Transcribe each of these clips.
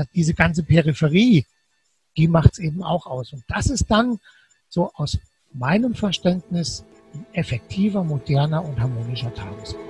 dass diese ganze Peripherie, die macht es eben auch aus. Und das ist dann so aus meinem Verständnis ein effektiver, moderner und harmonischer Tagesbau.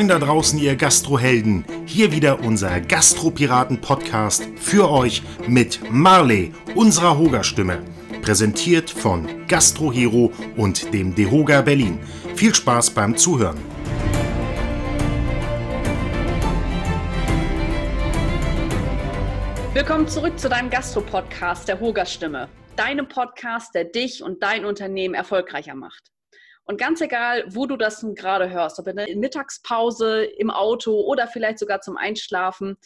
Moin da draußen, ihr Gastrohelden. Hier wieder unser Gastropiraten-Podcast für euch mit Marley, unserer Hoga-Stimme. Präsentiert von Gastrohero und dem Dehoga Berlin. Viel Spaß beim Zuhören. Willkommen zurück zu deinem Gastro-Podcast der Hoga-Stimme. Deinem Podcast, der dich und dein Unternehmen erfolgreicher macht. Und ganz egal, wo du das gerade hörst, ob in der Mittagspause, im Auto oder vielleicht sogar zum Einschlafen,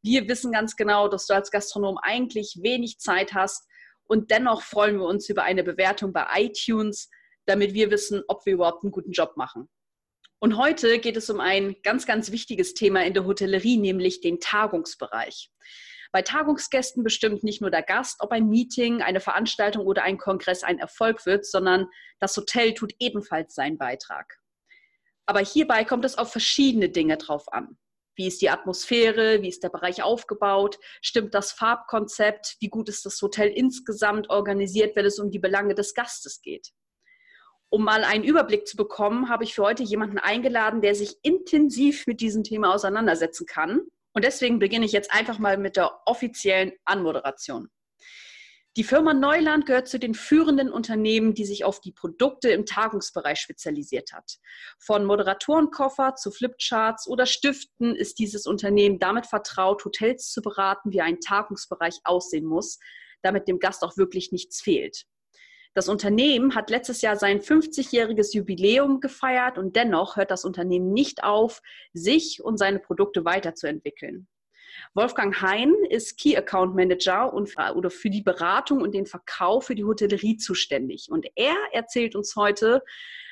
wir wissen ganz genau, dass du als Gastronom eigentlich wenig Zeit hast und dennoch freuen wir uns über eine Bewertung bei iTunes, damit wir wissen, ob wir überhaupt einen guten Job machen. Und heute geht es um ein ganz, ganz wichtiges Thema in der Hotellerie, nämlich den Tagungsbereich. Bei Tagungsgästen bestimmt nicht nur der Gast, ob ein Meeting, eine Veranstaltung oder ein Kongress ein Erfolg wird, sondern das Hotel tut ebenfalls seinen Beitrag. Aber hierbei kommt es auf verschiedene Dinge drauf an. Wie ist die Atmosphäre? Wie ist der Bereich aufgebaut? Stimmt das Farbkonzept? Wie gut ist das Hotel insgesamt organisiert, wenn es um die Belange des Gastes geht? Um mal einen Überblick zu bekommen, habe ich für heute jemanden eingeladen, der sich intensiv mit diesem Thema auseinandersetzen kann und deswegen beginne ich jetzt einfach mal mit der offiziellen Anmoderation. Die Firma Neuland gehört zu den führenden Unternehmen, die sich auf die Produkte im Tagungsbereich spezialisiert hat. Von Moderatorenkoffer zu Flipcharts oder Stiften ist dieses Unternehmen damit vertraut, Hotels zu beraten, wie ein Tagungsbereich aussehen muss, damit dem Gast auch wirklich nichts fehlt. Das Unternehmen hat letztes Jahr sein 50-jähriges Jubiläum gefeiert und dennoch hört das Unternehmen nicht auf, sich und seine Produkte weiterzuentwickeln. Wolfgang Hein ist Key Account Manager und oder für die Beratung und den Verkauf für die Hotellerie zuständig. Und er erzählt uns heute,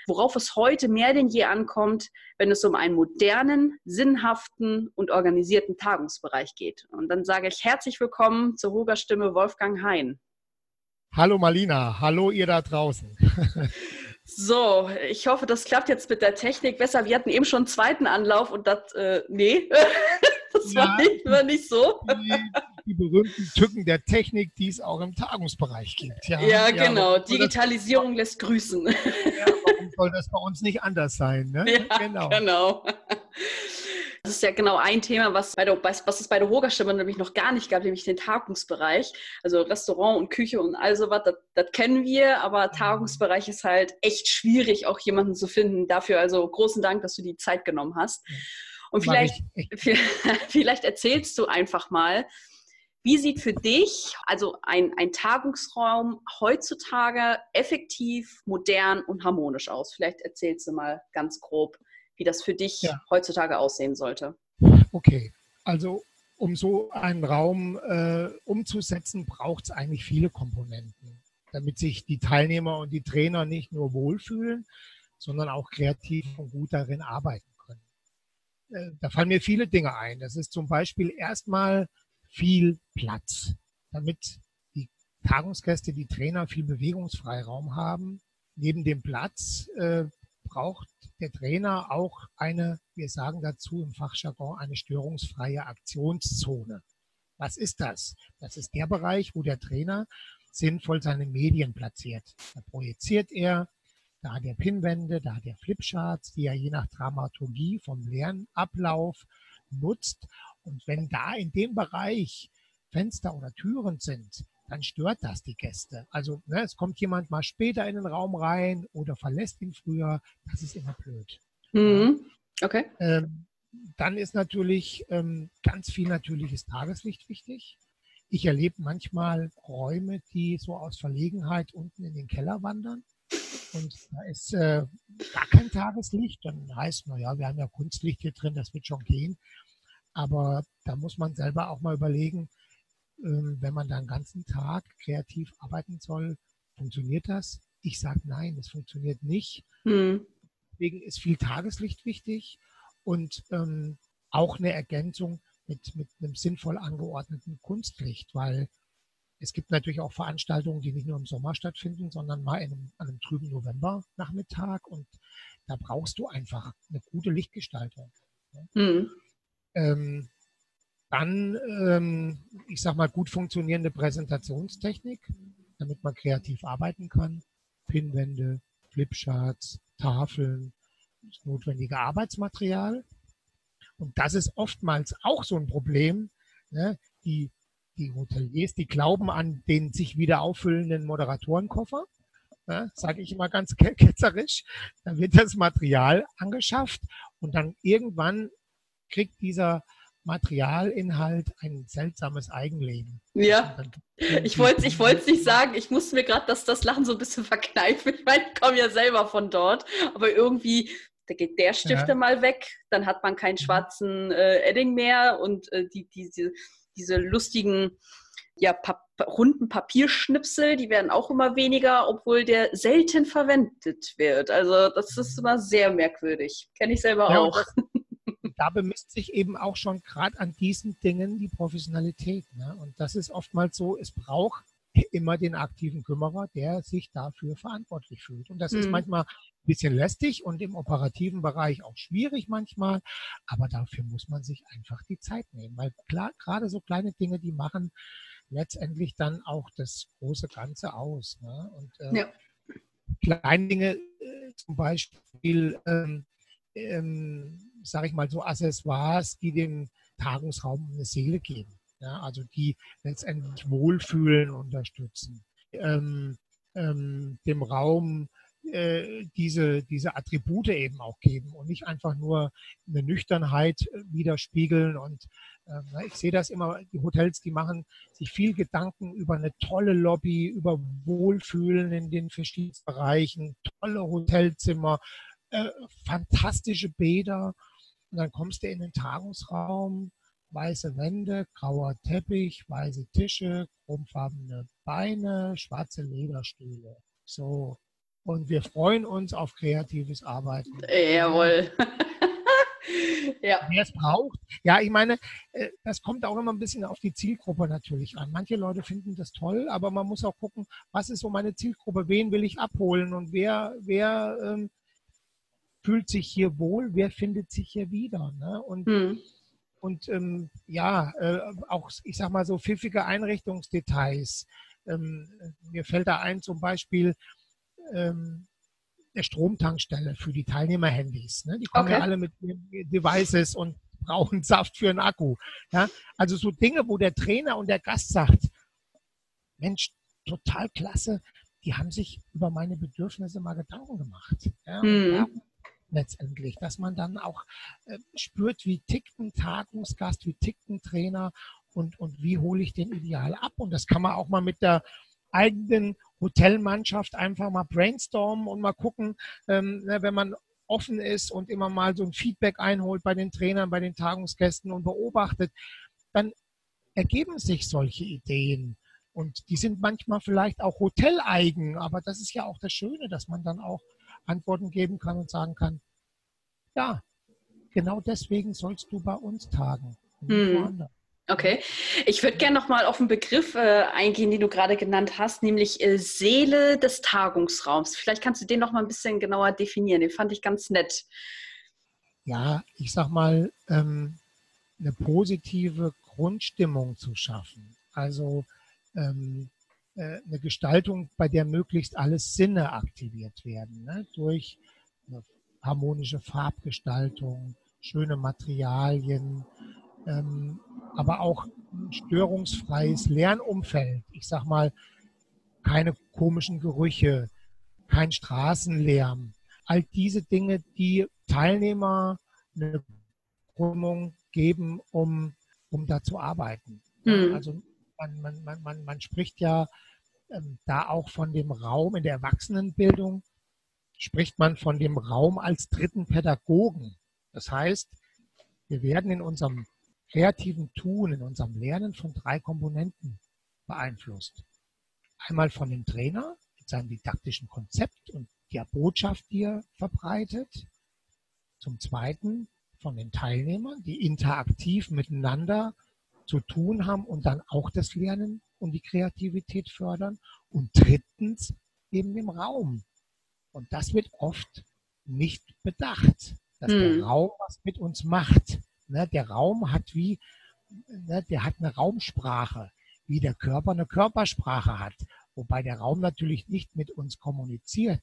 worauf es heute mehr denn je ankommt, wenn es um einen modernen, sinnhaften und organisierten Tagungsbereich geht. Und dann sage ich herzlich willkommen zur Hoger Stimme Wolfgang Hein. Hallo Malina, hallo ihr da draußen. So, ich hoffe, das klappt jetzt mit der Technik besser. Wir hatten eben schon einen zweiten Anlauf und das, äh, nee, das ja, war, nicht, war nicht so. Die, die, berühmten Tücken der Technik, die es auch im Tagungsbereich gibt. Ja, ja, ja genau. Digitalisierung lässt grüßen. Ja, warum soll das bei uns nicht anders sein? Ne? Ja, genau. genau. Das ist ja genau ein Thema, was, bei der, was es bei der Hogerstimme nämlich noch gar nicht gab, nämlich den Tagungsbereich. Also Restaurant und Küche und all sowas, das, das kennen wir, aber mhm. Tagungsbereich ist halt echt schwierig, auch jemanden zu finden. Dafür also großen Dank, dass du die Zeit genommen hast. Und vielleicht, vielleicht erzählst du einfach mal, wie sieht für dich also ein, ein Tagungsraum heutzutage effektiv, modern und harmonisch aus? Vielleicht erzählst du mal ganz grob, wie das für dich ja. heutzutage aussehen sollte. Okay, also um so einen Raum äh, umzusetzen, braucht es eigentlich viele Komponenten, damit sich die Teilnehmer und die Trainer nicht nur wohlfühlen, sondern auch kreativ und gut darin arbeiten können. Äh, da fallen mir viele Dinge ein. Das ist zum Beispiel erstmal viel Platz, damit die Tagungsgäste, die Trainer viel Bewegungsfreiraum haben. Neben dem Platz äh, braucht der Trainer auch eine, wir sagen dazu im Fachjargon, eine störungsfreie Aktionszone. Was ist das? Das ist der Bereich, wo der Trainer sinnvoll seine Medien platziert. Da projiziert er, da hat er Pinwände, da hat er Flipcharts, die er je nach Dramaturgie vom Lernablauf nutzt. Und wenn da in dem Bereich Fenster oder Türen sind, dann stört das die Gäste. Also ne, es kommt jemand mal später in den Raum rein oder verlässt ihn früher. Das ist immer blöd. Mhm. Okay. Ähm, dann ist natürlich ähm, ganz viel natürliches Tageslicht wichtig. Ich erlebe manchmal Räume, die so aus Verlegenheit unten in den Keller wandern. Und da ist äh, gar kein Tageslicht. Dann heißt, naja, wir haben ja Kunstlicht hier drin, das wird schon gehen. Aber da muss man selber auch mal überlegen, wenn man da einen ganzen Tag kreativ arbeiten soll, funktioniert das? Ich sage nein, es funktioniert nicht. Mhm. deswegen ist viel Tageslicht wichtig und ähm, auch eine Ergänzung mit, mit einem sinnvoll angeordneten Kunstlicht, weil es gibt natürlich auch Veranstaltungen, die nicht nur im Sommer stattfinden, sondern mal in einem, an einem trüben Novembernachmittag und da brauchst du einfach eine gute Lichtgestaltung. Mhm. Ähm, dann, ähm, ich sag mal, gut funktionierende Präsentationstechnik, damit man kreativ arbeiten kann. Pinwände, Flipcharts, Tafeln, das notwendige Arbeitsmaterial. Und das ist oftmals auch so ein Problem. Ne? Die, die Hoteliers, die glauben an den sich wieder auffüllenden Moderatorenkoffer. Ne? Sage ich immer ganz ketzerisch. Dann wird das Material angeschafft und dann irgendwann kriegt dieser Materialinhalt ein seltsames Eigenleben. Ja, ich wollte ich es nicht sagen. Ich musste mir gerade das, das Lachen so ein bisschen verkneifen. Ich meine, ich komme ja selber von dort. Aber irgendwie, da geht der Stift ja. mal weg. Dann hat man keinen mhm. schwarzen äh, Edding mehr. Und äh, die, diese, diese lustigen, ja, Pap runden Papierschnipsel, die werden auch immer weniger, obwohl der selten verwendet wird. Also das ist immer sehr merkwürdig. Kenne ich selber ja, auch. Das, da bemisst sich eben auch schon gerade an diesen Dingen die Professionalität. Ne? Und das ist oftmals so, es braucht immer den aktiven Kümmerer, der sich dafür verantwortlich fühlt. Und das mhm. ist manchmal ein bisschen lästig und im operativen Bereich auch schwierig manchmal, aber dafür muss man sich einfach die Zeit nehmen, weil klar, gerade so kleine Dinge, die machen letztendlich dann auch das große Ganze aus. Ne? Und äh, ja. kleine Dinge, äh, zum Beispiel ähm, ähm, sage ich mal, so Accessoires, die dem Tagungsraum eine Seele geben. Ja, also die letztendlich Wohlfühlen unterstützen, ähm, ähm, dem Raum äh, diese, diese Attribute eben auch geben und nicht einfach nur eine Nüchternheit widerspiegeln. Und äh, ich sehe das immer, die Hotels, die machen sich viel Gedanken über eine tolle Lobby, über Wohlfühlen in den verschiedenen Bereichen, tolle Hotelzimmer, äh, fantastische Bäder und dann kommst du in den Tagungsraum, weiße Wände, grauer Teppich, weiße Tische, chromfarbene Beine, schwarze Lederstühle. So. Und wir freuen uns auf kreatives Arbeiten. Jawohl. ja. Wer es braucht. Ja, ich meine, äh, das kommt auch immer ein bisschen auf die Zielgruppe natürlich an. Manche Leute finden das toll, aber man muss auch gucken, was ist so meine Zielgruppe, wen will ich abholen und wer, wer ähm, fühlt sich hier wohl, wer findet sich hier wieder. Ne? Und, hm. und ähm, ja, äh, auch, ich sag mal so pfiffige Einrichtungsdetails. Ähm, mir fällt da ein zum Beispiel ähm, der Stromtankstelle für die Teilnehmerhandys. Ne? Die kommen okay. ja alle mit Devices und brauchen Saft für einen Akku. Ja? Also so Dinge, wo der Trainer und der Gast sagt, Mensch, total klasse, die haben sich über meine Bedürfnisse mal Gedanken gemacht. Ja? Mhm letztendlich, dass man dann auch äh, spürt, wie tickt ein Tagungsgast, wie tickt ein Trainer und, und wie hole ich den ideal ab. Und das kann man auch mal mit der eigenen Hotelmannschaft einfach mal brainstormen und mal gucken, ähm, ne, wenn man offen ist und immer mal so ein Feedback einholt bei den Trainern, bei den Tagungsgästen und beobachtet, dann ergeben sich solche Ideen. Und die sind manchmal vielleicht auch hoteleigen, aber das ist ja auch das Schöne, dass man dann auch Antworten geben kann und sagen kann, ja, genau deswegen sollst du bei uns tagen. Hm. Okay, ich würde gerne nochmal auf einen Begriff äh, eingehen, den du gerade genannt hast, nämlich äh, Seele des Tagungsraums. Vielleicht kannst du den noch mal ein bisschen genauer definieren. Den fand ich ganz nett. Ja, ich sag mal, ähm, eine positive Grundstimmung zu schaffen. Also ähm, äh, eine Gestaltung, bei der möglichst alle Sinne aktiviert werden, ne? durch eine harmonische Farbgestaltung, schöne Materialien, ähm, aber auch ein störungsfreies Lernumfeld. Ich sag mal, keine komischen Gerüche, kein Straßenlärm. All diese Dinge, die Teilnehmer eine Gründung geben, um, um da zu arbeiten. Mhm. Also man, man, man, man, man spricht ja da auch von dem Raum in der Erwachsenenbildung, spricht man von dem Raum als dritten Pädagogen. Das heißt, wir werden in unserem kreativen Tun, in unserem Lernen von drei Komponenten beeinflusst. Einmal von dem Trainer mit seinem didaktischen Konzept und der Botschaft, die er verbreitet. Zum Zweiten von den Teilnehmern, die interaktiv miteinander zu tun haben und dann auch das Lernen und die Kreativität fördern. Und drittens eben im Raum. Und das wird oft nicht bedacht, dass hm. der Raum was mit uns macht. Ne, der Raum hat wie, ne, der hat eine Raumsprache, wie der Körper eine Körpersprache hat. Wobei der Raum natürlich nicht mit uns kommuniziert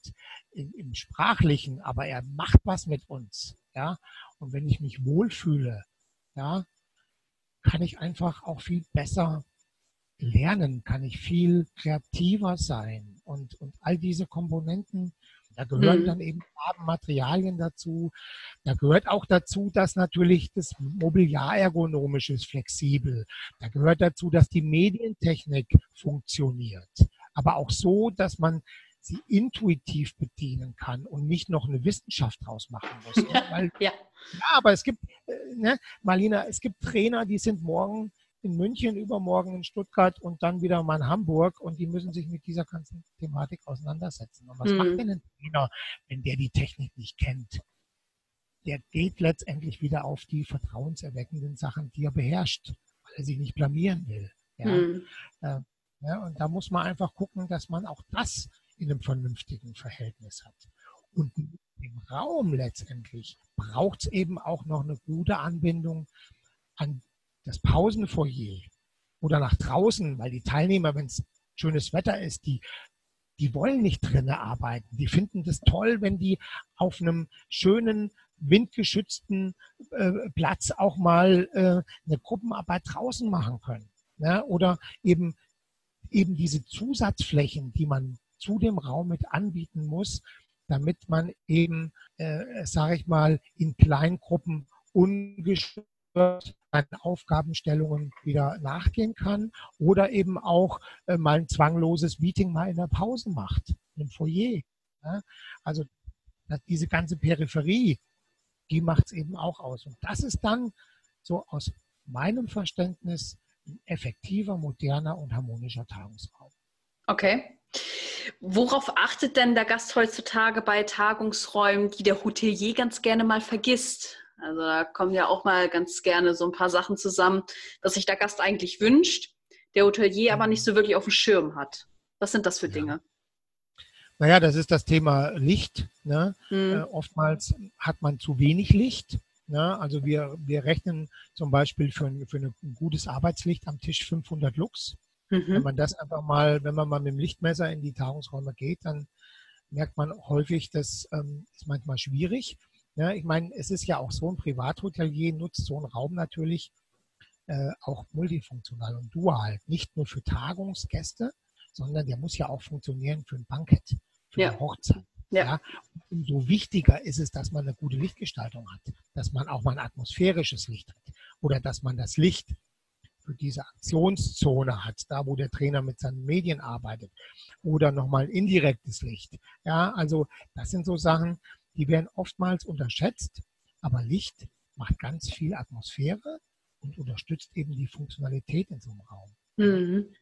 im, im Sprachlichen, aber er macht was mit uns. Ja, und wenn ich mich wohlfühle, ja, kann ich einfach auch viel besser lernen, kann ich viel kreativer sein und, und all diese Komponenten, da gehören mhm. dann eben Materialien dazu. Da gehört auch dazu, dass natürlich das Mobiliar ergonomisch ist, flexibel. Da gehört dazu, dass die Medientechnik funktioniert. Aber auch so, dass man sie intuitiv bedienen kann und nicht noch eine Wissenschaft draus machen muss. Weil, ja. ja, aber es gibt, äh, ne, Marlina, es gibt Trainer, die sind morgen in München, übermorgen in Stuttgart und dann wieder mal in Hamburg und die müssen sich mit dieser ganzen Thematik auseinandersetzen. Und was mhm. macht denn ein Trainer, wenn der die Technik nicht kennt? Der geht letztendlich wieder auf die vertrauenserweckenden Sachen, die er beherrscht, weil er sich nicht blamieren will. Ja? Mhm. Äh, ja, und da muss man einfach gucken, dass man auch das in einem vernünftigen Verhältnis hat. Und im Raum letztendlich braucht es eben auch noch eine gute Anbindung an das Pausenfoyer oder nach draußen, weil die Teilnehmer, wenn es schönes Wetter ist, die, die wollen nicht drinnen arbeiten. Die finden das toll, wenn die auf einem schönen, windgeschützten äh, Platz auch mal äh, eine Gruppenarbeit draußen machen können. Ja? Oder eben, eben diese Zusatzflächen, die man zu dem Raum mit anbieten muss, damit man eben, äh, sage ich mal, in Kleingruppen ungestört seinen Aufgabenstellungen wieder nachgehen kann oder eben auch äh, mal ein zwangloses Meeting mal in der Pause macht, im Foyer. Ja? Also diese ganze Peripherie, die macht es eben auch aus. Und das ist dann so aus meinem Verständnis ein effektiver, moderner und harmonischer Tagungsraum. Okay. Worauf achtet denn der Gast heutzutage bei Tagungsräumen, die der Hotelier ganz gerne mal vergisst? Also da kommen ja auch mal ganz gerne so ein paar Sachen zusammen, was sich der Gast eigentlich wünscht, der Hotelier aber nicht so wirklich auf dem Schirm hat. Was sind das für Dinge? Ja. Naja, das ist das Thema Licht. Ne? Hm. Äh, oftmals hat man zu wenig Licht. Ne? Also wir, wir rechnen zum Beispiel für ein, für ein gutes Arbeitslicht am Tisch 500 Lux. Mhm. Wenn man das einfach mal, wenn man mal mit dem Lichtmesser in die Tagungsräume geht, dann merkt man häufig, das ähm, ist manchmal schwierig. Ja, ich meine, es ist ja auch so, ein Privathotelier nutzt so einen Raum natürlich äh, auch multifunktional und dual. Nicht nur für Tagungsgäste, sondern der muss ja auch funktionieren für ein Bankett, für ja. eine Hochzeit. Ja. ja. Umso wichtiger ist es, dass man eine gute Lichtgestaltung hat, dass man auch mal ein atmosphärisches Licht hat oder dass man das Licht für diese Aktionszone hat, da wo der Trainer mit seinen Medien arbeitet oder nochmal indirektes Licht. Ja, also das sind so Sachen, die werden oftmals unterschätzt, aber Licht macht ganz viel Atmosphäre und unterstützt eben die Funktionalität in so einem Raum. Mhm.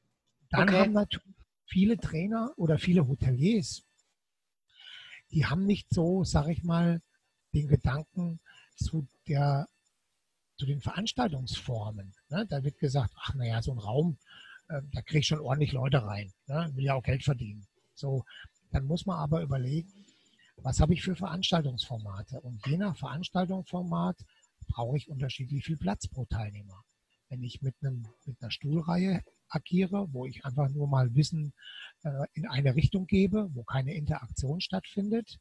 Dann okay. haben natürlich viele Trainer oder viele Hoteliers, die haben nicht so, sag ich mal, den Gedanken zu der zu den Veranstaltungsformen. Ne? Da wird gesagt, ach naja, so ein Raum, äh, da kriege ich schon ordentlich Leute rein, ne? will ja auch Geld verdienen. So, dann muss man aber überlegen, was habe ich für Veranstaltungsformate? Und je nach Veranstaltungsformat brauche ich unterschiedlich viel Platz pro Teilnehmer. Wenn ich mit, einem, mit einer Stuhlreihe agiere, wo ich einfach nur mal Wissen äh, in eine Richtung gebe, wo keine Interaktion stattfindet,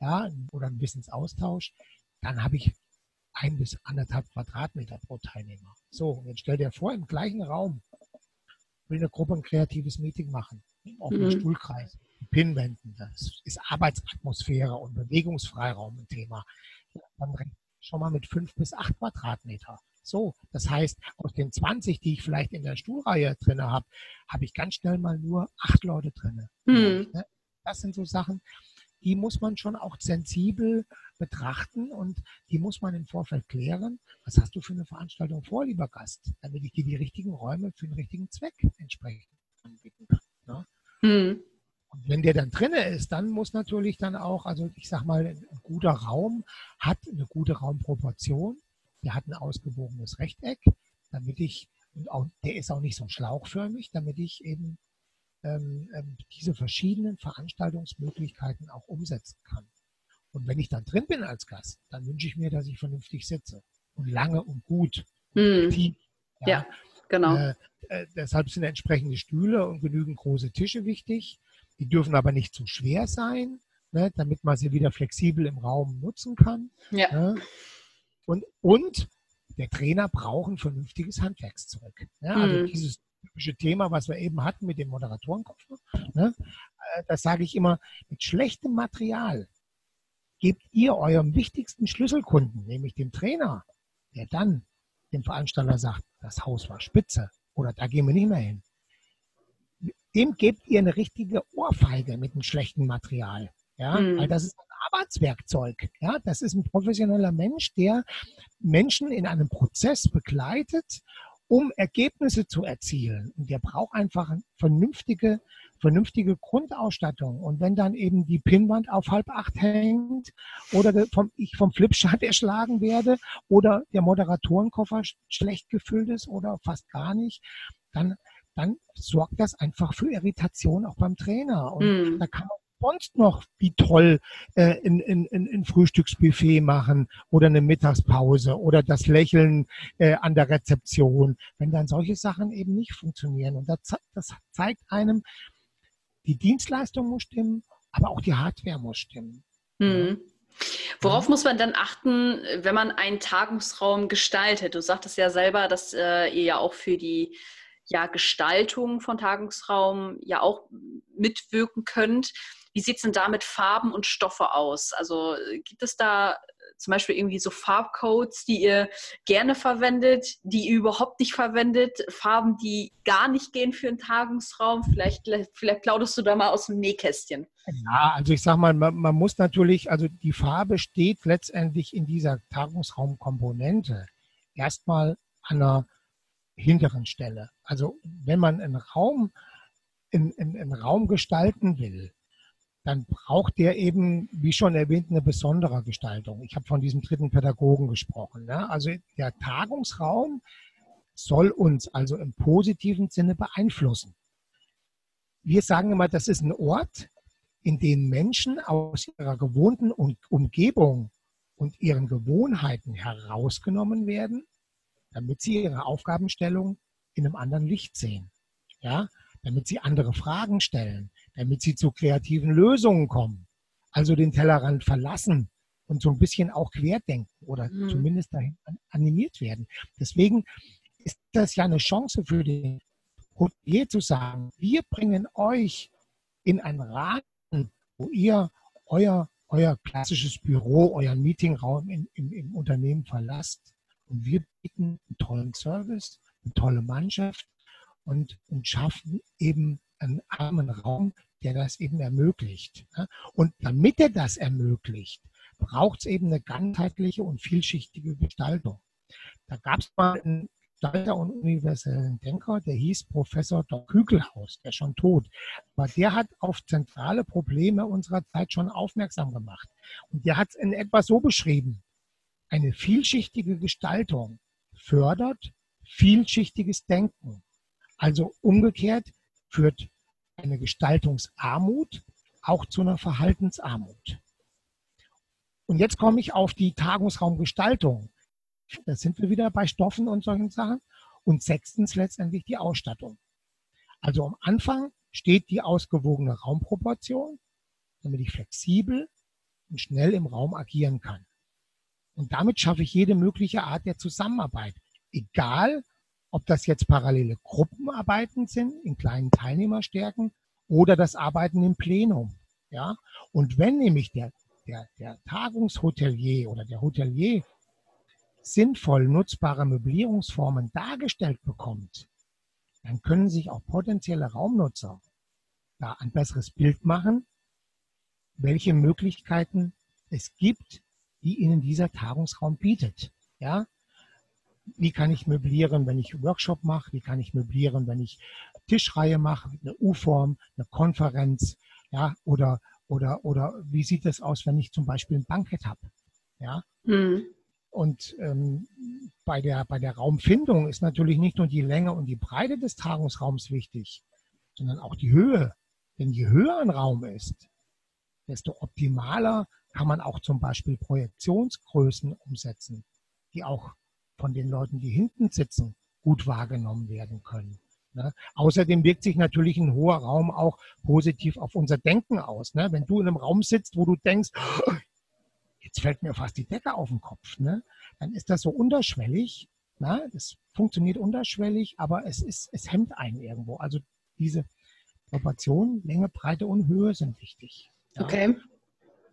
ja, oder ein Wissensaustausch, dann habe ich ein bis anderthalb Quadratmeter pro Teilnehmer. So, und jetzt stell dir vor, im gleichen Raum will eine Gruppe ein kreatives Meeting machen, auf einem mhm. Stuhlkreis. Pinwänden. Das ist Arbeitsatmosphäre und Bewegungsfreiraum ein Thema. Dann schon mal mit fünf bis acht Quadratmeter. So, das heißt, aus den 20, die ich vielleicht in der Stuhlreihe drin habe, habe ich ganz schnell mal nur acht Leute drin. Mhm. Das sind so Sachen, die muss man schon auch sensibel betrachten und die muss man im Vorfeld klären. Was hast du für eine Veranstaltung vor, lieber Gast, damit ich dir die richtigen Räume für den richtigen Zweck entsprechend anbieten kann. Ne? Mhm. Wenn der dann drinne ist, dann muss natürlich dann auch, also ich sag mal, ein guter Raum hat eine gute Raumproportion, der hat ein ausgewogenes Rechteck, damit ich, und auch, der ist auch nicht so schlauchförmig, damit ich eben ähm, ähm, diese verschiedenen Veranstaltungsmöglichkeiten auch umsetzen kann. Und wenn ich dann drin bin als Gast, dann wünsche ich mir, dass ich vernünftig sitze und lange und gut. Hm. Tief, ja, ja, genau. Äh, äh, deshalb sind entsprechende Stühle und genügend große Tische wichtig. Die dürfen aber nicht zu schwer sein, ne, damit man sie wieder flexibel im Raum nutzen kann. Ja. Ne? Und, und der Trainer braucht ein vernünftiges Handwerkszeug. Ne? Also mhm. dieses typische Thema, was wir eben hatten mit dem Moderatorenkoffer, ne? Äh, das sage ich immer, mit schlechtem Material gebt ihr eurem wichtigsten Schlüsselkunden, nämlich dem Trainer, der dann dem Veranstalter sagt, das Haus war spitze oder da gehen wir nicht mehr hin. Dem gebt ihr eine richtige Ohrfeige mit einem schlechten Material. Ja, mhm. weil das ist ein Arbeitswerkzeug. Ja, das ist ein professioneller Mensch, der Menschen in einem Prozess begleitet, um Ergebnisse zu erzielen. Und der braucht einfach eine vernünftige vernünftige Grundausstattung. Und wenn dann eben die Pinnwand auf halb acht hängt oder vom, ich vom Flipchart erschlagen werde oder der Moderatorenkoffer schlecht gefüllt ist oder fast gar nicht, dann, dann sorgt das einfach für Irritation auch beim Trainer. Und mm. da kann man sonst noch wie toll äh, in, in, in, ein Frühstücksbuffet machen oder eine Mittagspause oder das Lächeln äh, an der Rezeption, wenn dann solche Sachen eben nicht funktionieren. Und das, das zeigt einem, die Dienstleistung muss stimmen, aber auch die Hardware muss stimmen. Mhm. Worauf muss man dann achten, wenn man einen Tagungsraum gestaltet? Du sagtest ja selber, dass äh, ihr ja auch für die ja, Gestaltung von Tagungsraum ja auch mitwirken könnt. Wie sieht es denn da mit Farben und Stoffe aus? Also gibt es da zum Beispiel irgendwie so Farbcodes, die ihr gerne verwendet, die ihr überhaupt nicht verwendet, Farben, die gar nicht gehen für einen Tagungsraum. Vielleicht, vielleicht plauderst du da mal aus dem Nähkästchen. Ja, also ich sage mal, man, man muss natürlich, also die Farbe steht letztendlich in dieser Tagungsraumkomponente erstmal an der hinteren Stelle. Also wenn man einen Raum, in, in, einen Raum gestalten will, dann braucht der eben, wie schon erwähnt, eine besondere Gestaltung. Ich habe von diesem dritten Pädagogen gesprochen. Ne? Also der Tagungsraum soll uns also im positiven Sinne beeinflussen. Wir sagen immer, das ist ein Ort, in dem Menschen aus ihrer gewohnten Umgebung und ihren Gewohnheiten herausgenommen werden, damit sie ihre Aufgabenstellung in einem anderen Licht sehen. Ja, damit sie andere Fragen stellen, damit sie zu kreativen Lösungen kommen. Also den Tellerrand verlassen und so ein bisschen auch querdenken oder mhm. zumindest dahin animiert werden. Deswegen ist das ja eine Chance für den Hotelier zu sagen, wir bringen euch in einen Rahmen, wo ihr euer, euer klassisches Büro, euren Meetingraum in, im, im Unternehmen verlasst. Und wir bieten einen tollen Service, eine tolle Mannschaft und, und schaffen eben einen armen Raum, der das eben ermöglicht. Und damit er das ermöglicht, braucht es eben eine ganzheitliche und vielschichtige Gestaltung. Da gab es mal einen Gestalter und universellen Denker, der hieß Professor Dr. Kügelhaus, der ist schon tot. Aber der hat auf zentrale Probleme unserer Zeit schon aufmerksam gemacht. Und der hat es in etwa so beschrieben. Eine vielschichtige Gestaltung fördert vielschichtiges Denken. Also umgekehrt führt eine Gestaltungsarmut auch zu einer Verhaltensarmut. Und jetzt komme ich auf die Tagungsraumgestaltung. Da sind wir wieder bei Stoffen und solchen Sachen. Und sechstens letztendlich die Ausstattung. Also am Anfang steht die ausgewogene Raumproportion, damit ich flexibel und schnell im Raum agieren kann. Und damit schaffe ich jede mögliche Art der Zusammenarbeit. Egal, ob das jetzt parallele Gruppenarbeiten sind in kleinen Teilnehmerstärken oder das Arbeiten im Plenum. Ja, und wenn nämlich der, der, der Tagungshotelier oder der Hotelier sinnvoll nutzbare Möblierungsformen dargestellt bekommt, dann können sich auch potenzielle Raumnutzer da ein besseres Bild machen, welche Möglichkeiten es gibt, die ihnen dieser Tagungsraum bietet. Ja, wie kann ich möblieren, wenn ich Workshop mache, wie kann ich möblieren, wenn ich Tischreihe mache, eine U-Form, eine Konferenz, Ja, oder, oder, oder wie sieht es aus, wenn ich zum Beispiel ein Bankett habe? Ja. Mhm. Und ähm, bei, der, bei der Raumfindung ist natürlich nicht nur die Länge und die Breite des Tagungsraums wichtig, sondern auch die Höhe. Denn je höher ein Raum ist, desto optimaler kann man auch zum Beispiel Projektionsgrößen umsetzen, die auch von den Leuten, die hinten sitzen, gut wahrgenommen werden können. Ne? Außerdem wirkt sich natürlich ein hoher Raum auch positiv auf unser Denken aus. Ne? Wenn du in einem Raum sitzt, wo du denkst, jetzt fällt mir fast die Decke auf den Kopf, ne? dann ist das so unterschwellig. Ne? Das funktioniert unterschwellig, aber es, ist, es hemmt einen irgendwo. Also diese Proportionen, Länge, Breite und Höhe sind wichtig. Ja? Okay.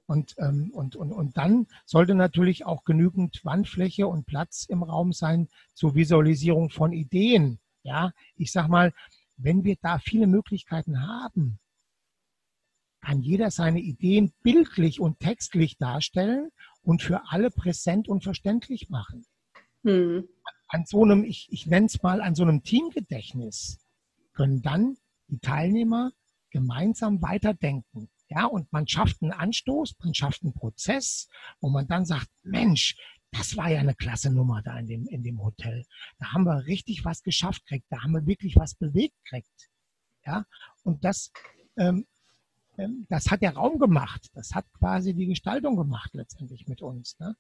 Und, ähm, und, und, und dann sollte natürlich auch genügend Wandfläche und Platz im Raum sein zur Visualisierung von Ideen. Ja, ich sag mal, wenn wir da viele Möglichkeiten haben, kann jeder seine Ideen bildlich und textlich darstellen und für alle präsent und verständlich machen. Hm. An so einem, ich, ich nenne es mal, an so einem Teamgedächtnis können dann die Teilnehmer gemeinsam weiterdenken. Ja, und man schafft einen Anstoß, man schafft einen Prozess, wo man dann sagt, Mensch, das war ja eine klasse Nummer da in dem, in dem Hotel. Da haben wir richtig was geschafft gekriegt. Da haben wir wirklich was bewegt gekriegt. Ja, und das, ähm, ähm, das hat der Raum gemacht. Das hat quasi die Gestaltung gemacht letztendlich mit uns. Ne?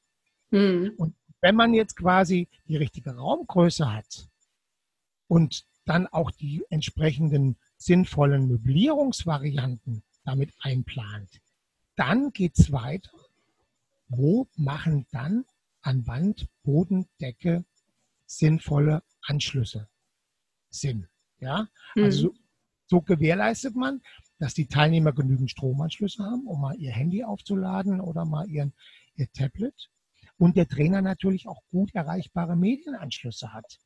Mhm. Und wenn man jetzt quasi die richtige Raumgröße hat und dann auch die entsprechenden sinnvollen Möblierungsvarianten damit einplant, dann geht es weiter. Wo machen dann an Wand, Boden, Decke sinnvolle Anschlüsse Sinn? Ja, also mhm. also so, so gewährleistet man, dass die Teilnehmer genügend Stromanschlüsse haben, um mal ihr Handy aufzuladen oder mal ihren, ihr Tablet. Und der Trainer natürlich auch gut erreichbare Medienanschlüsse hat.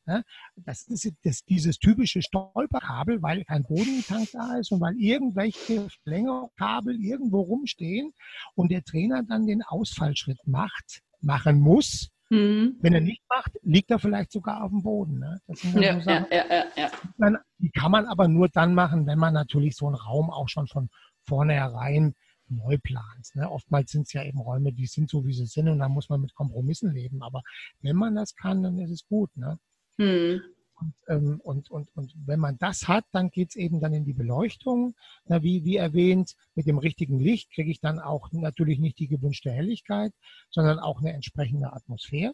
Das ist das, dieses typische Stolperkabel, weil kein Bodentank da ist und weil irgendwelche Verlängerkabel irgendwo rumstehen und der Trainer dann den Ausfallschritt macht, machen muss, Mhm. Wenn er nicht macht, liegt er vielleicht sogar auf dem Boden. Ne? ja, so ja, ja, ja, Die kann man aber nur dann machen, wenn man natürlich so einen Raum auch schon von vornherein neu plant. Ne? Oftmals sind es ja eben Räume, die sind so, wie sie sind und dann muss man mit Kompromissen leben. Aber wenn man das kann, dann ist es gut. Ne? Mhm. Und, ähm, und, und, und wenn man das hat, dann geht es eben dann in die Beleuchtung. Na, wie, wie erwähnt, mit dem richtigen Licht kriege ich dann auch natürlich nicht die gewünschte Helligkeit, sondern auch eine entsprechende Atmosphäre.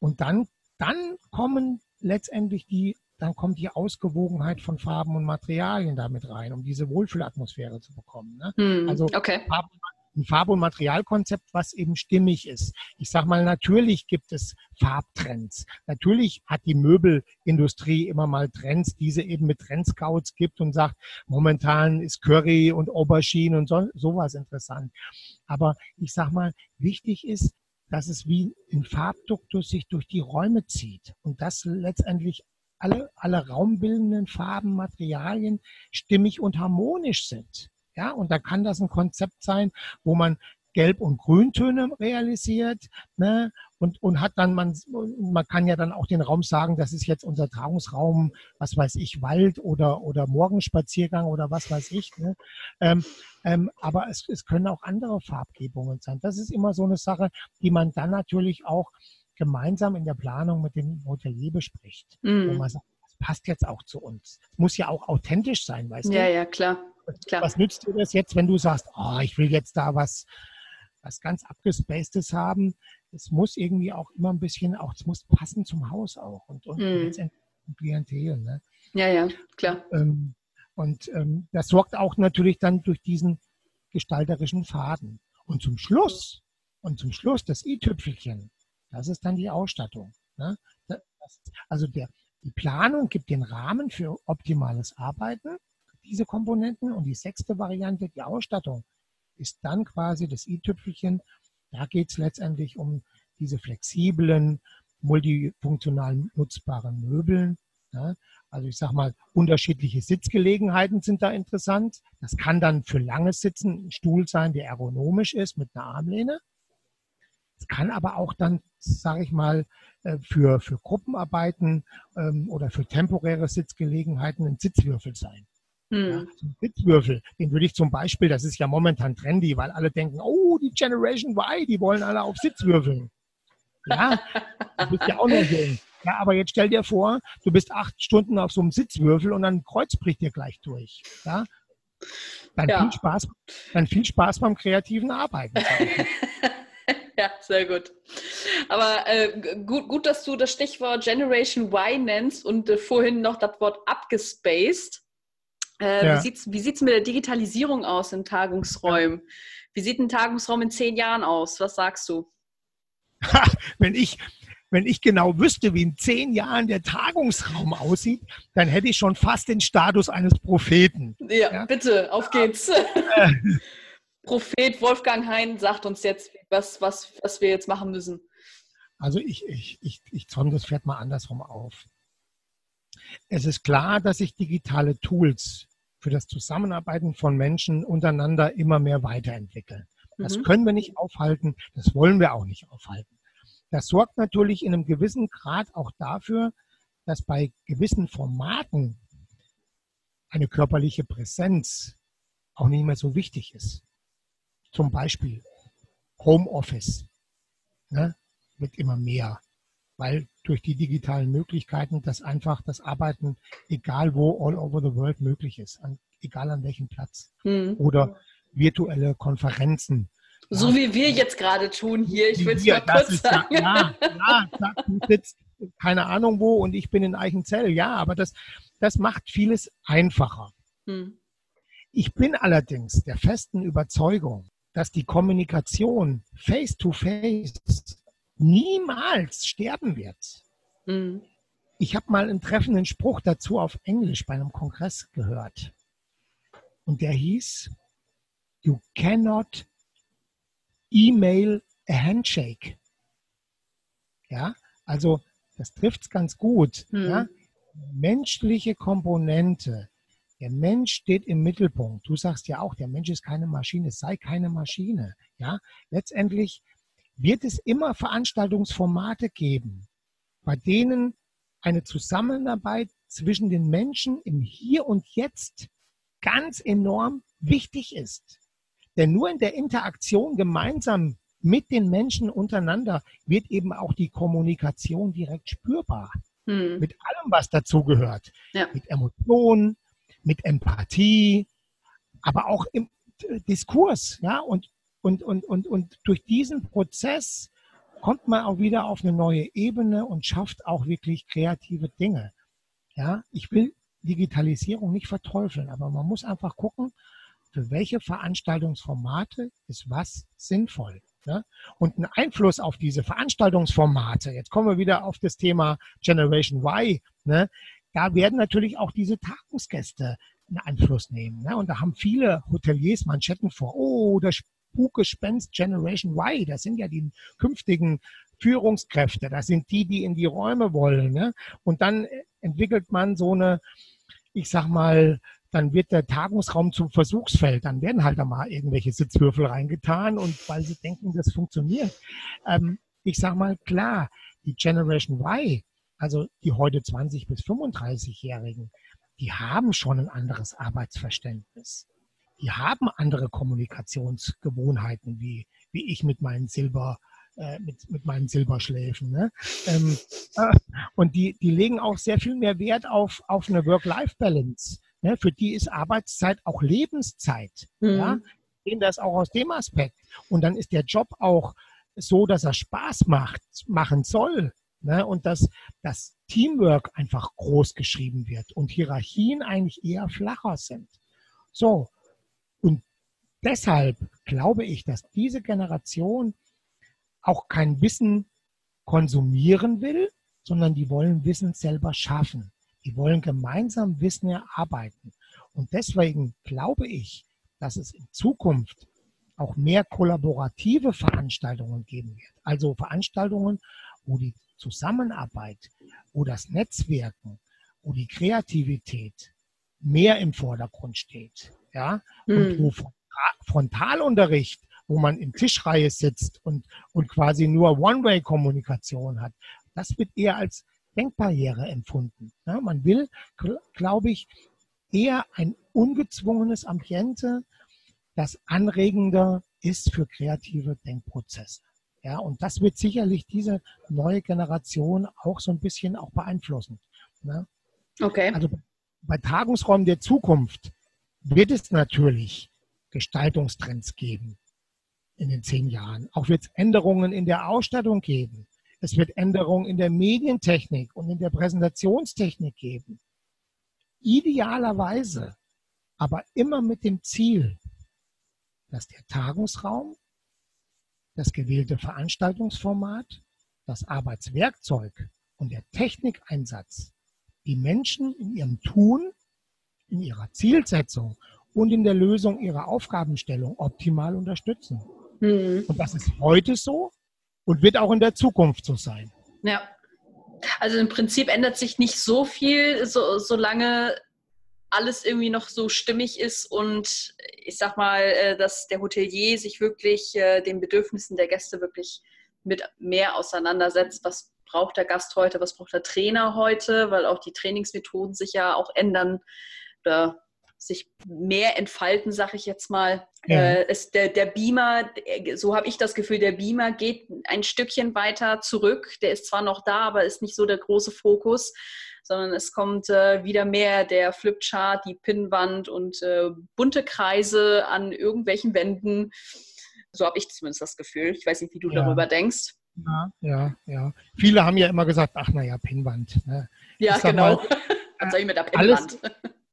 Und dann, dann kommen letztendlich die, dann kommt die Ausgewogenheit von Farben und Materialien damit rein, um diese Wohlfühlatmosphäre zu bekommen. Ne? Hm, also okay. Farben ein Farb- und Materialkonzept, was eben stimmig ist. Ich sage mal, natürlich gibt es Farbtrends. Natürlich hat die Möbelindustrie immer mal Trends, diese eben mit Trendscouts gibt und sagt, momentan ist Curry und Aubergine und so, sowas interessant. Aber ich sage mal, wichtig ist, dass es wie ein Farbduktus sich durch die Räume zieht und das letztendlich alle, alle raumbildenden Farben, Materialien stimmig und harmonisch sind. Ja, und da kann das ein Konzept sein, wo man Gelb- und Grüntöne realisiert, ne? Und, und hat dann, man, man kann ja dann auch den Raum sagen, das ist jetzt unser Tagungsraum, was weiß ich, Wald oder, oder Morgenspaziergang oder was weiß ich. Ne? Ähm, ähm, aber es, es können auch andere Farbgebungen sein. Das ist immer so eine Sache, die man dann natürlich auch gemeinsam in der Planung mit dem Hotelier bespricht. Mm. Wo man sagt, das passt jetzt auch zu uns. Es muss ja auch authentisch sein, weißt ja, du? Ja, ja, klar. Klar. Was nützt dir das jetzt, wenn du sagst, oh, ich will jetzt da was, was ganz abgespacedes haben? Es muss irgendwie auch immer ein bisschen, auch es muss passen zum Haus auch und, und mm. letztendlich zum Klientel. Ne? Ja, ja, klar. Ähm, und ähm, das sorgt auch natürlich dann durch diesen gestalterischen Faden. Und zum Schluss, und zum Schluss das i-Tüpfelchen, das ist dann die Ausstattung. Ne? Das, also der, die Planung gibt den Rahmen für optimales Arbeiten diese Komponenten. Und die sechste Variante, die Ausstattung, ist dann quasi das i-Tüpfelchen. Da geht es letztendlich um diese flexiblen, multifunktional nutzbaren Möbeln. Ja, also ich sage mal, unterschiedliche Sitzgelegenheiten sind da interessant. Das kann dann für langes Sitzen ein Stuhl sein, der ergonomisch ist mit einer Armlehne. Es kann aber auch dann, sage ich mal, äh, für, für Gruppenarbeiten ähm, oder für temporäre Sitzgelegenheiten ein Sitzwürfel sein. Hm. Ja, so Sitzwürfel, den würde ich zum Beispiel, das ist ja momentan trendy, weil alle denken, oh, die Generation Y, die wollen alle auf Sitzwürfeln. Ja, du bist ja auch noch jung. Ja, aber jetzt stell dir vor, du bist acht Stunden auf so einem Sitzwürfel und dann Kreuz bricht dir gleich durch. Ja? Dann, ja. Viel Spaß, dann viel Spaß beim kreativen Arbeiten. ja, sehr gut. Aber äh, gut, gut, dass du das Stichwort Generation Y nennst und äh, vorhin noch das Wort abgespaced. Äh, ja. Wie sieht es mit der Digitalisierung aus in Tagungsräumen? Wie sieht ein Tagungsraum in zehn Jahren aus? Was sagst du? wenn ich, wenn ich genau wüsste, wie in zehn Jahren der Tagungsraum aussieht, dann hätte ich schon fast den Status eines Propheten. Ja, ja? bitte, auf geht's. Prophet Wolfgang Hein sagt uns jetzt, was, was, was wir jetzt machen müssen. Also ich, ich, ich, ich zäume das Pferd mal andersrum auf. Es ist klar, dass sich digitale Tools für das Zusammenarbeiten von Menschen untereinander immer mehr weiterentwickeln. Das mhm. können wir nicht aufhalten, das wollen wir auch nicht aufhalten. Das sorgt natürlich in einem gewissen Grad auch dafür, dass bei gewissen Formaten eine körperliche Präsenz auch nicht mehr so wichtig ist. Zum Beispiel Homeoffice ne, wird immer mehr, weil durch die digitalen Möglichkeiten das einfach das Arbeiten, egal wo, all over the world möglich ist, an, egal an welchem Platz. Mhm. Oder virtuelle Konferenzen. So ja. wie wir jetzt gerade tun hier. Ich will es mal kurz sagen. Ja, ja, ja, du sitzt keine Ahnung wo und ich bin in Eichenzell. Ja, aber das, das macht vieles einfacher. Hm. Ich bin allerdings der festen Überzeugung, dass die Kommunikation face to face niemals sterben wird. Hm. Ich habe mal einen treffenden Spruch dazu auf Englisch bei einem Kongress gehört. Und der hieß, You cannot email a handshake. Ja, also das trifft es ganz gut. Hm. Ja? Menschliche Komponente. Der Mensch steht im Mittelpunkt. Du sagst ja auch, der Mensch ist keine Maschine, es sei keine Maschine. Ja, letztendlich wird es immer Veranstaltungsformate geben, bei denen eine Zusammenarbeit zwischen den Menschen im Hier und Jetzt ganz enorm wichtig ist. Denn nur in der Interaktion gemeinsam mit den Menschen untereinander wird eben auch die Kommunikation direkt spürbar. Hm. Mit allem, was dazugehört. Ja. Mit Emotionen, mit Empathie, aber auch im Diskurs. Ja? Und, und, und, und, und durch diesen Prozess kommt man auch wieder auf eine neue Ebene und schafft auch wirklich kreative Dinge. Ja, ich will Digitalisierung nicht verteufeln, aber man muss einfach gucken, für welche Veranstaltungsformate ist was sinnvoll. Ne? Und ein Einfluss auf diese Veranstaltungsformate, jetzt kommen wir wieder auf das Thema Generation Y, ne? Da werden natürlich auch diese Tagungsgäste einen Einfluss nehmen. Ne? Und da haben viele Hoteliers Manschetten vor, oh, das Spukgespenst Generation Y, das sind ja die künftigen Führungskräfte, das sind die, die in die Räume wollen. Ne? Und dann entwickelt man so eine, ich sag mal, dann wird der Tagungsraum zum Versuchsfeld. Dann werden halt da mal irgendwelche Sitzwürfel reingetan und weil sie denken, das funktioniert. Ähm, ich sag mal, klar, die Generation Y, also die heute 20 bis 35-Jährigen, die haben schon ein anderes Arbeitsverständnis. Die haben andere Kommunikationsgewohnheiten, wie, wie ich mit meinen Silber, äh, mit, mit meinen Silberschläfen. Ne? Ähm, äh, und die, die legen auch sehr viel mehr Wert auf, auf eine Work-Life-Balance. Ne? Für die ist Arbeitszeit auch Lebenszeit. Mhm. Ja? Sehen das auch aus dem Aspekt. Und dann ist der Job auch so, dass er Spaß macht, machen soll. Ne? Und dass das Teamwork einfach groß geschrieben wird und Hierarchien eigentlich eher flacher sind. So. Und deshalb glaube ich, dass diese Generation auch kein Wissen konsumieren will, sondern die wollen Wissen selber schaffen. Die wollen gemeinsam Wissen erarbeiten. Und deswegen glaube ich, dass es in Zukunft auch mehr kollaborative Veranstaltungen geben wird. Also Veranstaltungen, wo die Zusammenarbeit, wo das Netzwerken, wo die Kreativität mehr im Vordergrund steht. Ja, und hm. wo Frontalunterricht, wo man in Tischreihe sitzt und, und quasi nur One-Way-Kommunikation hat, das wird eher als Denkbarriere empfunden. Ja, man will, glaube ich, eher ein ungezwungenes Ambiente, das anregender ist für kreative Denkprozesse. Ja, und das wird sicherlich diese neue Generation auch so ein bisschen auch beeinflussen. Ne? Okay. Also bei Tagungsräumen der Zukunft wird es natürlich Gestaltungstrends geben in den zehn Jahren. Auch wird es Änderungen in der Ausstattung geben. Es wird Änderungen in der Medientechnik und in der Präsentationstechnik geben. Idealerweise, aber immer mit dem Ziel, dass der Tagungsraum, das gewählte Veranstaltungsformat, das Arbeitswerkzeug und der Technikeinsatz die Menschen in ihrem Tun, in ihrer Zielsetzung und in der Lösung ihrer Aufgabenstellung optimal unterstützen. Mhm. Und das ist heute so und wird auch in der Zukunft so sein. Ja. Also im Prinzip ändert sich nicht so viel, so, solange alles irgendwie noch so stimmig ist und ich sag mal, äh, dass der Hotelier sich wirklich äh, den Bedürfnissen der Gäste wirklich mit mehr auseinandersetzt, was braucht der Gast heute, was braucht der Trainer heute, weil auch die Trainingsmethoden sich ja auch ändern. Oder sich mehr entfalten, sag ich jetzt mal. Ja. Äh, es, der, der Beamer, so habe ich das Gefühl, der Beamer geht ein Stückchen weiter zurück. Der ist zwar noch da, aber ist nicht so der große Fokus, sondern es kommt äh, wieder mehr der Flipchart, die Pinnwand und äh, bunte Kreise an irgendwelchen Wänden. So habe ich zumindest das Gefühl. Ich weiß nicht, wie du ja. darüber denkst. Ja, ja, ja. Viele haben ja immer gesagt, ach naja, Pinnwand. Ne? Ja, genau. Mal, Was soll ich mit der Pinnwand? Alles,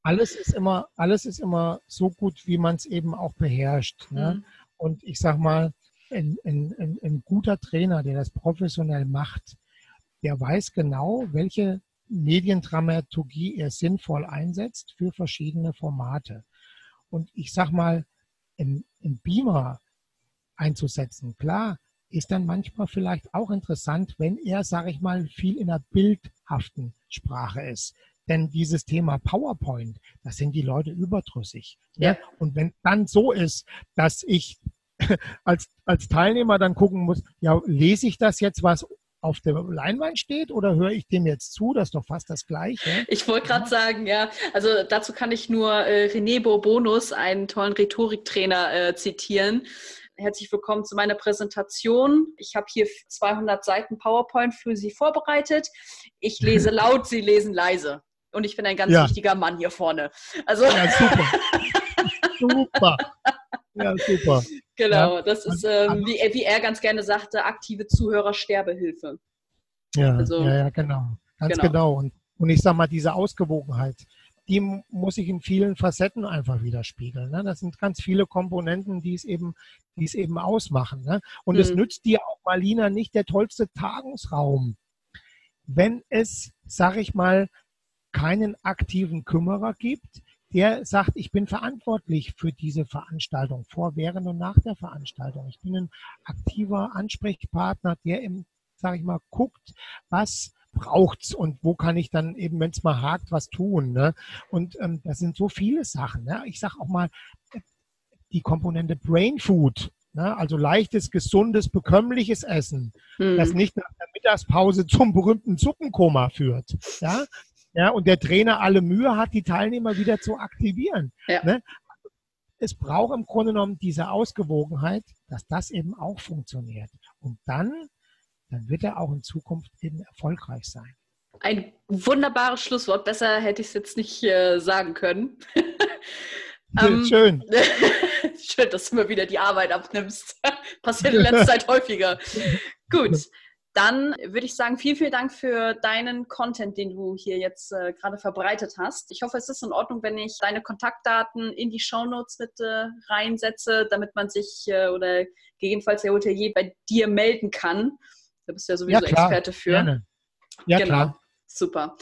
alles, ist immer, alles ist immer so gut, wie man es eben auch beherrscht. Ne? Mhm. Und ich sag mal, ein, ein, ein, ein guter Trainer, der das professionell macht, der weiß genau, welche Mediendramaturgie er sinnvoll einsetzt für verschiedene Formate. Und ich sag mal, im Beamer einzusetzen, klar, ist dann manchmal vielleicht auch interessant, wenn er, sage ich mal, viel in der bildhaften Sprache ist. Denn dieses Thema PowerPoint, das sind die Leute überdrüssig. Ne? Ja. Und wenn dann so ist, dass ich als, als Teilnehmer dann gucken muss, ja, lese ich das jetzt, was auf der Leinwand steht oder höre ich dem jetzt zu? Das ist doch fast das Gleiche. Ich wollte gerade sagen, ja, also dazu kann ich nur äh, René Bourbonus, einen tollen Rhetoriktrainer, äh, zitieren herzlich willkommen zu meiner Präsentation. Ich habe hier 200 Seiten PowerPoint für Sie vorbereitet. Ich lese laut, Sie lesen leise. Und ich bin ein ganz ja. wichtiger Mann hier vorne. Also ja, super. super. Ja, super. Genau, das ist, ähm, wie, wie, er ganz gerne sagte, aktive Zuhörersterbehilfe. Ja, also, ja, ja, genau. Ganz genau. genau. Und, und ich sage mal, diese Ausgewogenheit, die muss sich in vielen Facetten einfach widerspiegeln. Ne? Das sind ganz viele Komponenten, die es eben, die es eben ausmachen. Ne? Und mhm. es nützt dir auch, Marlina, nicht der tollste Tagungsraum, wenn es, sag ich mal, keinen aktiven Kümmerer gibt, der sagt, ich bin verantwortlich für diese Veranstaltung vor, während und nach der Veranstaltung. Ich bin ein aktiver Ansprechpartner, der im, sag ich mal, guckt, was braucht's und wo kann ich dann eben, wenn es mal hakt, was tun. Ne? Und ähm, das sind so viele Sachen. Ne? Ich sage auch mal, die Komponente Brain Food, ne? also leichtes, gesundes, bekömmliches Essen, hm. das nicht nach der Mittagspause zum berühmten Suppenkoma führt. Ja? Ja, und der Trainer alle Mühe hat, die Teilnehmer wieder zu aktivieren. Ja. Ne? Es braucht im Grunde genommen diese Ausgewogenheit, dass das eben auch funktioniert. Und dann dann wird er auch in Zukunft eben erfolgreich sein. Ein wunderbares Schlusswort. Besser hätte ich es jetzt nicht äh, sagen können. ähm, schön. schön, dass du mir wieder die Arbeit abnimmst. Passiert in letzter Zeit häufiger. Gut. Dann würde ich sagen, vielen, vielen Dank für deinen Content, den du hier jetzt äh, gerade verbreitet hast. Ich hoffe, es ist in Ordnung, wenn ich deine Kontaktdaten in die Shownotes mit äh, reinsetze, damit man sich äh, oder gegebenenfalls der Hotelier bei dir melden kann. Da bist du ja sowieso ja, Experte für. Gerne. Ja, genau. klar. Super.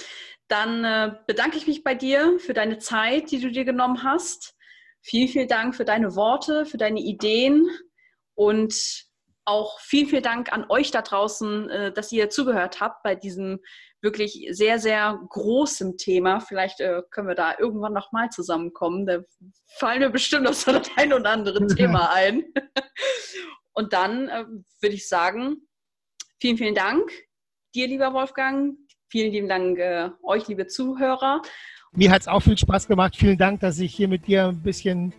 Dann äh, bedanke ich mich bei dir für deine Zeit, die du dir genommen hast. Vielen, vielen Dank für deine Worte, für deine Ideen und auch vielen, vielen Dank an euch da draußen, äh, dass ihr zugehört habt bei diesem wirklich sehr, sehr großen Thema. Vielleicht äh, können wir da irgendwann nochmal zusammenkommen. Da fallen mir bestimmt noch so das ein oder andere Thema ein. Und dann äh, würde ich sagen, Vielen, vielen Dank dir, lieber Wolfgang. Vielen lieben Dank euch, liebe Zuhörer. mir hat es auch viel Spaß gemacht. Vielen Dank, dass ich hier mit dir ein bisschen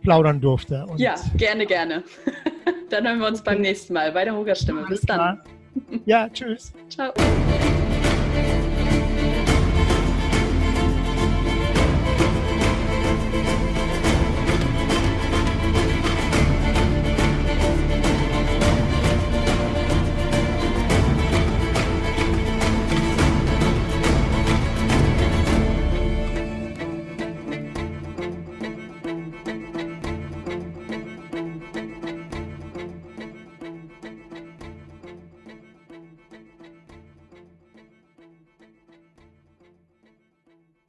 plaudern durfte. Und ja, gerne, gerne. Dann hören wir uns beim nächsten Mal bei der Hugerstimme. Bis dann. Ja, tschüss. Ciao.